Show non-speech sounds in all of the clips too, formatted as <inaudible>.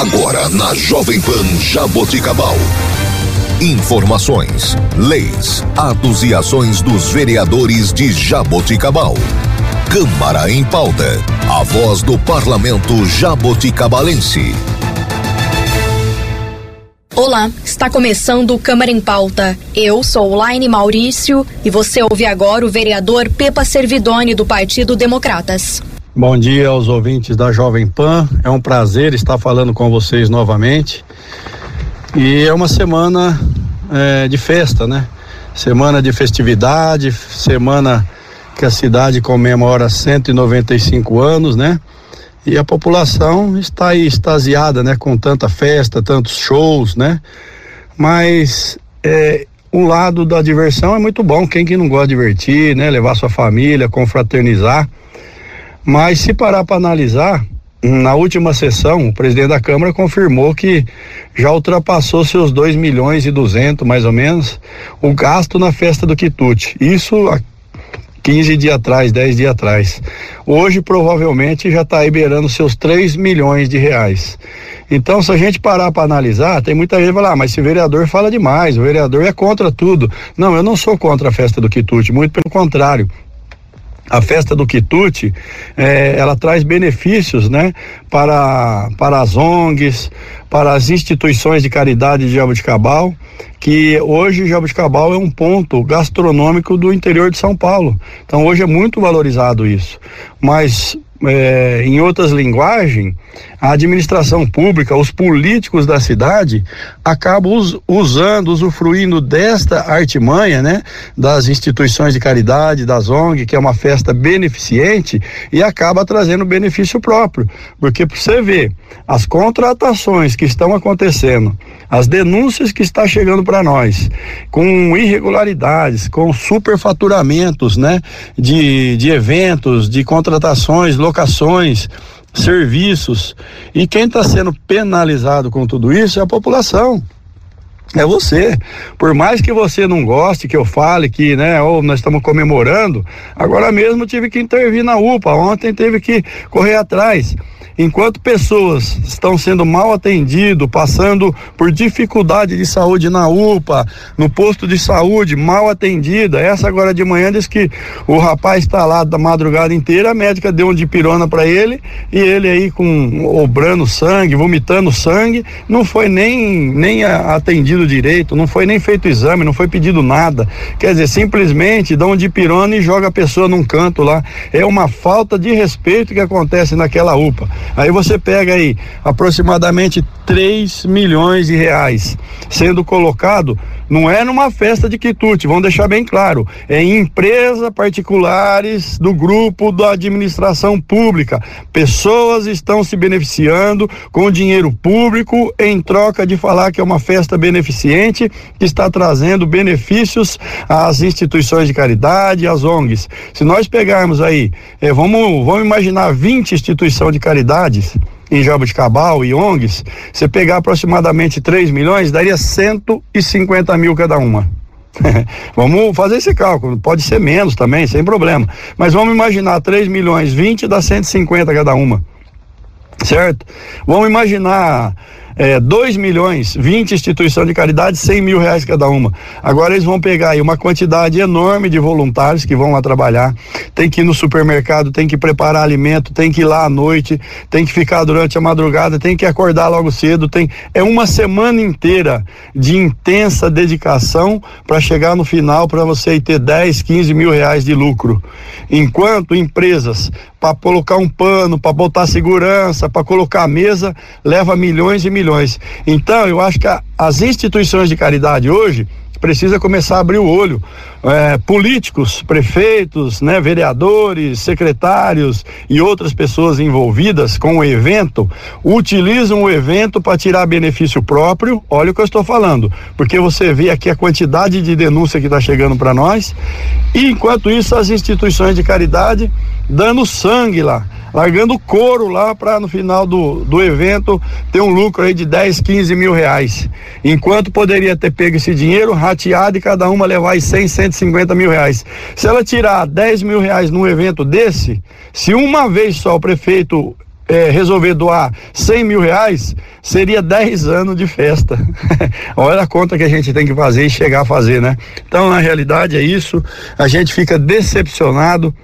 Agora na Jovem Pan Jaboticabal. Informações, leis, atos e ações dos vereadores de Jaboticabal. Câmara em pauta. A voz do parlamento jaboticabalense. Olá, está começando o Câmara em Pauta. Eu sou Laine Maurício e você ouve agora o vereador Pepa Servidoni do Partido Democratas. Bom dia aos ouvintes da Jovem Pan. É um prazer estar falando com vocês novamente. E é uma semana é, de festa, né? Semana de festividade, semana que a cidade comemora 195 anos, né? E a população está aí extasiada, né? Com tanta festa, tantos shows, né? Mas é, lado da diversão é muito bom. Quem que não gosta de divertir, né? Levar sua família, confraternizar. Mas se parar para analisar, na última sessão, o presidente da Câmara confirmou que já ultrapassou seus 2 milhões e 200, mais ou menos, o gasto na festa do quitute. Isso 15 dias atrás, 10 dias atrás. Hoje, provavelmente, já está liberando seus 3 milhões de reais. Então, se a gente parar para analisar, tem muita gente que fala, ah, mas esse vereador fala demais, o vereador é contra tudo. Não, eu não sou contra a festa do quitute, muito pelo contrário a festa do quitute, eh, ela traz benefícios, né, para, para as ONGs, para as instituições de caridade de Jabuticabal, que hoje Jabuticabal é um ponto gastronômico do interior de São Paulo. Então hoje é muito valorizado isso. Mas é, em outras linguagens, a administração pública, os políticos da cidade acabam us, usando, usufruindo desta artimanha, né, das instituições de caridade, das ONG, que é uma festa beneficente e acaba trazendo benefício próprio, porque para você ver as contratações que estão acontecendo, as denúncias que está chegando para nós, com irregularidades, com superfaturamentos, né, de, de eventos, de contratações, locações, serviços. E quem está sendo penalizado com tudo isso é a população. É você. Por mais que você não goste que eu fale que, né, ou nós estamos comemorando, agora mesmo tive que intervir na UPA, ontem teve que correr atrás. Enquanto pessoas estão sendo mal atendidas, passando por dificuldade de saúde na UPA, no posto de saúde, mal atendida, essa agora de manhã diz que o rapaz está lá da madrugada inteira, a médica deu um de pirona para ele e ele aí com obrando sangue, vomitando sangue, não foi nem, nem atendido direito, não foi nem feito exame, não foi pedido nada. Quer dizer, simplesmente dão um de pirona e joga a pessoa num canto lá. É uma falta de respeito que acontece naquela UPA. Aí você pega aí aproximadamente 3 milhões de reais sendo colocado, não é numa festa de quitute, vamos deixar bem claro, é em empresas particulares do grupo da administração pública. Pessoas estão se beneficiando com dinheiro público em troca de falar que é uma festa beneficente que está trazendo benefícios às instituições de caridade, às ONGs. Se nós pegarmos aí, eh, vamos, vamos imaginar 20 instituições de caridades em Jabuticabal e ONGs, você pegar aproximadamente 3 milhões, daria 150 mil cada uma. <laughs> vamos fazer esse cálculo, pode ser menos também, sem problema. Mas vamos imaginar 3 milhões, 20 dá 150 cada uma. Certo? Vamos imaginar é, 2 milhões, 20 instituições de caridade, 100 mil reais cada uma. Agora eles vão pegar aí uma quantidade enorme de voluntários que vão lá trabalhar, tem que ir no supermercado, tem que preparar alimento, tem que ir lá à noite, tem que ficar durante a madrugada, tem que acordar logo cedo, tem é uma semana inteira de intensa dedicação para chegar no final para você ter 10, 15 mil reais de lucro. Enquanto empresas para colocar um pano, para botar segurança, para colocar a mesa, leva milhões e milhões. Então, eu acho que a, as instituições de caridade hoje precisa começar a abrir o olho. É, políticos, prefeitos, né, vereadores, secretários e outras pessoas envolvidas com o evento utilizam o evento para tirar benefício próprio. Olha o que eu estou falando, porque você vê aqui a quantidade de denúncia que está chegando para nós. E enquanto isso, as instituições de caridade dando sangue lá largando couro lá para no final do, do evento ter um lucro aí de 10, 15 mil reais. Enquanto poderia ter pego esse dinheiro, rateado e cada uma levar aí 100, 150 mil reais. Se ela tirar 10 mil reais num evento desse, se uma vez só o prefeito é, resolver doar 100 mil reais, seria 10 anos de festa. <laughs> Olha a conta que a gente tem que fazer e chegar a fazer, né? Então, na realidade, é isso. A gente fica decepcionado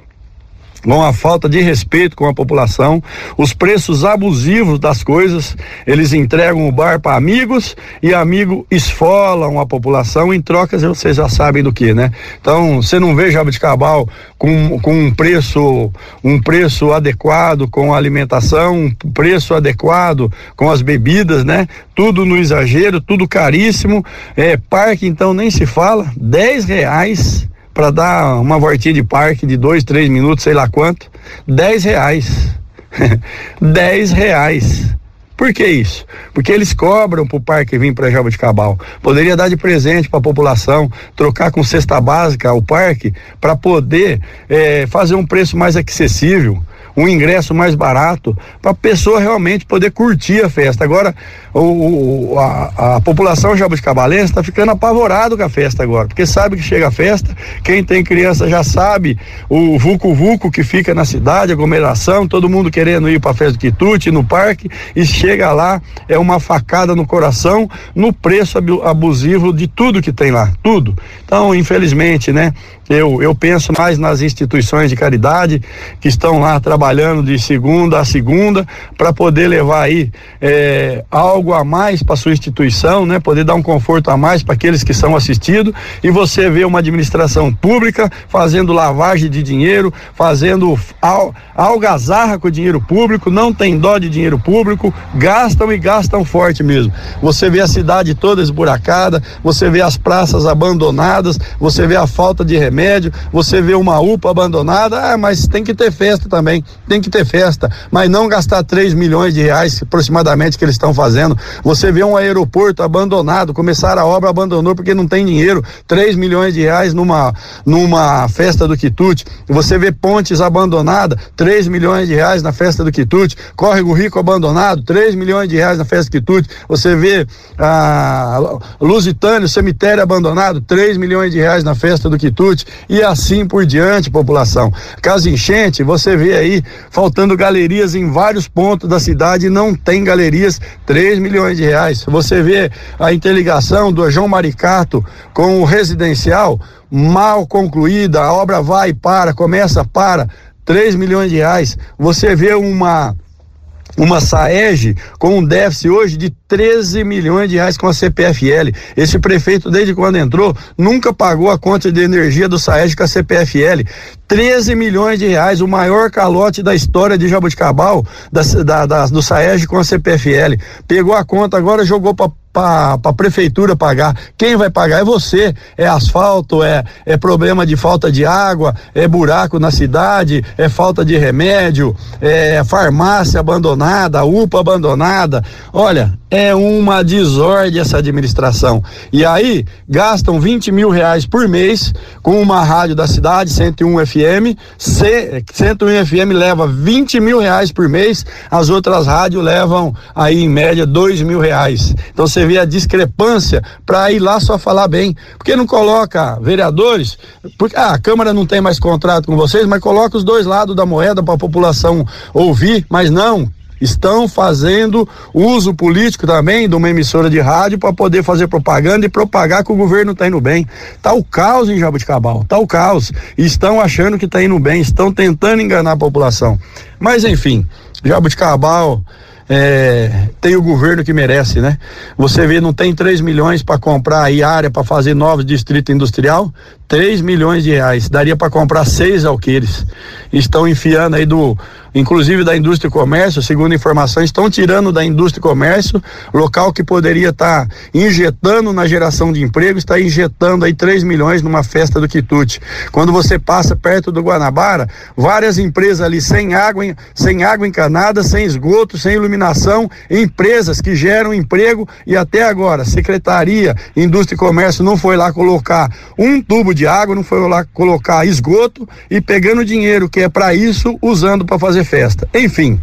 com a falta de respeito com a população, os preços abusivos das coisas, eles entregam o bar para amigos e amigo esfolam a população em trocas, vocês já sabem do que, né? Então, você não vê Jabuticabal com, com um preço um preço adequado com a alimentação, um preço adequado com as bebidas, né? Tudo no exagero, tudo caríssimo, é, parque então nem se fala, dez reais para dar uma voltinha de parque de dois, três minutos, sei lá quanto, dez reais. <laughs> dez reais. Por que isso? Porque eles cobram para o parque vir para Jaboticabal. Poderia dar de presente para a população, trocar com cesta básica o parque para poder eh, fazer um preço mais acessível um ingresso mais barato para a pessoa realmente poder curtir a festa. Agora, o, o a, a, população jabuticabalense está ficando apavorado com a festa agora, porque sabe que chega a festa, quem tem criança já sabe o vucu-vucu que fica na cidade, aglomeração, todo mundo querendo ir para a festa do quitute, no parque, e chega lá, é uma facada no coração, no preço abusivo de tudo que tem lá, tudo. Então, infelizmente, né, eu, eu penso mais nas instituições de caridade que estão lá trabalhando de segunda a segunda para poder levar aí é, algo a mais para sua instituição, né? Poder dar um conforto a mais para aqueles que são assistidos e você vê uma administração pública fazendo lavagem de dinheiro, fazendo al, algazarra com o dinheiro público, não tem dó de dinheiro público, gastam e gastam forte mesmo. Você vê a cidade toda esburacada, você vê as praças abandonadas, você vê a falta de remédio, você vê uma UPA abandonada, ah, mas tem que ter festa também, tem que ter festa, mas não gastar 3 milhões de reais aproximadamente que eles estão fazendo. Você vê um aeroporto abandonado, começar a obra abandonou porque não tem dinheiro, 3 milhões de reais numa numa festa do quitute. Você vê pontes abandonadas, 3 milhões de reais na festa do quitute. Córrego Rico abandonado, 3 milhões de reais na festa do quitute. Você vê a ah, Lusitânia, cemitério abandonado, 3 milhões de reais na festa do quitute e assim por diante, população. Caso enchente, você vê aí faltando galerias em vários pontos da cidade não tem galerias, 3 milhões de reais. Você vê a interligação do João Maricato com o residencial mal concluída, a obra vai para, começa, para, 3 milhões de reais. Você vê uma uma SAEG com um déficit hoje de 13 milhões de reais com a CPFL. Esse prefeito, desde quando entrou, nunca pagou a conta de energia do SAEG com a CPFL. 13 milhões de reais, o maior calote da história de Jabuticabal, da, da, da, do SAEG com a CPFL. Pegou a conta, agora jogou para para a prefeitura pagar. Quem vai pagar é você. É asfalto, é, é problema de falta de água, é buraco na cidade, é falta de remédio, é farmácia abandonada, UPA abandonada. Olha, é uma desordem essa administração. E aí gastam 20 mil reais por mês com uma rádio da cidade, 101 FM. C, 101 FM leva 20 mil reais por mês, as outras rádios levam aí em média 2 mil reais. Então você vê a discrepância para ir lá só falar bem. Por que não coloca vereadores? Porque ah, a Câmara não tem mais contrato com vocês, mas coloca os dois lados da moeda para a população ouvir, mas não estão fazendo uso político também de uma emissora de rádio para poder fazer propaganda e propagar que o governo está indo bem. Tá o caos em Jabuticabal, tá o caos. Estão achando que está indo bem, estão tentando enganar a população. Mas enfim, Jabuticabal é, tem o governo que merece, né? Você vê, não tem 3 milhões para comprar aí área para fazer novos distrito industrial? 3 milhões de reais. Daria para comprar seis alqueires. Estão enfiando aí do inclusive da indústria e comércio, segundo informações, estão tirando da indústria e comércio, local que poderia estar tá injetando na geração de emprego, está injetando aí 3 milhões numa festa do quitute. Quando você passa perto do Guanabara, várias empresas ali sem água, sem água encanada, sem esgoto, sem iluminação, empresas que geram emprego e até agora, Secretaria, Indústria e Comércio não foi lá colocar um tubo de água, não foi lá colocar esgoto e pegando dinheiro que é para isso, usando para fazer fazer festa. Enfim,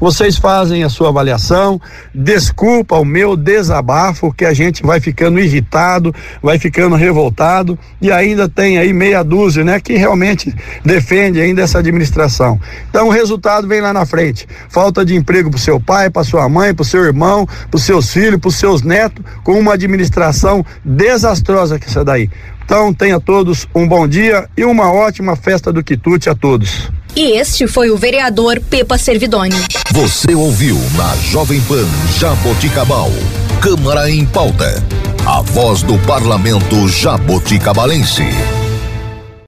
vocês fazem a sua avaliação, desculpa o meu desabafo, que a gente vai ficando irritado, vai ficando revoltado e ainda tem aí meia dúzia, né, que realmente defende ainda essa administração. Então o resultado vem lá na frente. Falta de emprego para seu pai, para sua mãe, para seu irmão, para seus filhos, para seus netos, com uma administração desastrosa que essa daí. Então tenha todos um bom dia e uma ótima festa do quitute a todos. E este foi o vereador Pepa Servidoni. Você ouviu na Jovem Pan Jaboticabal. Câmara em pauta. A voz do parlamento jaboticabalense.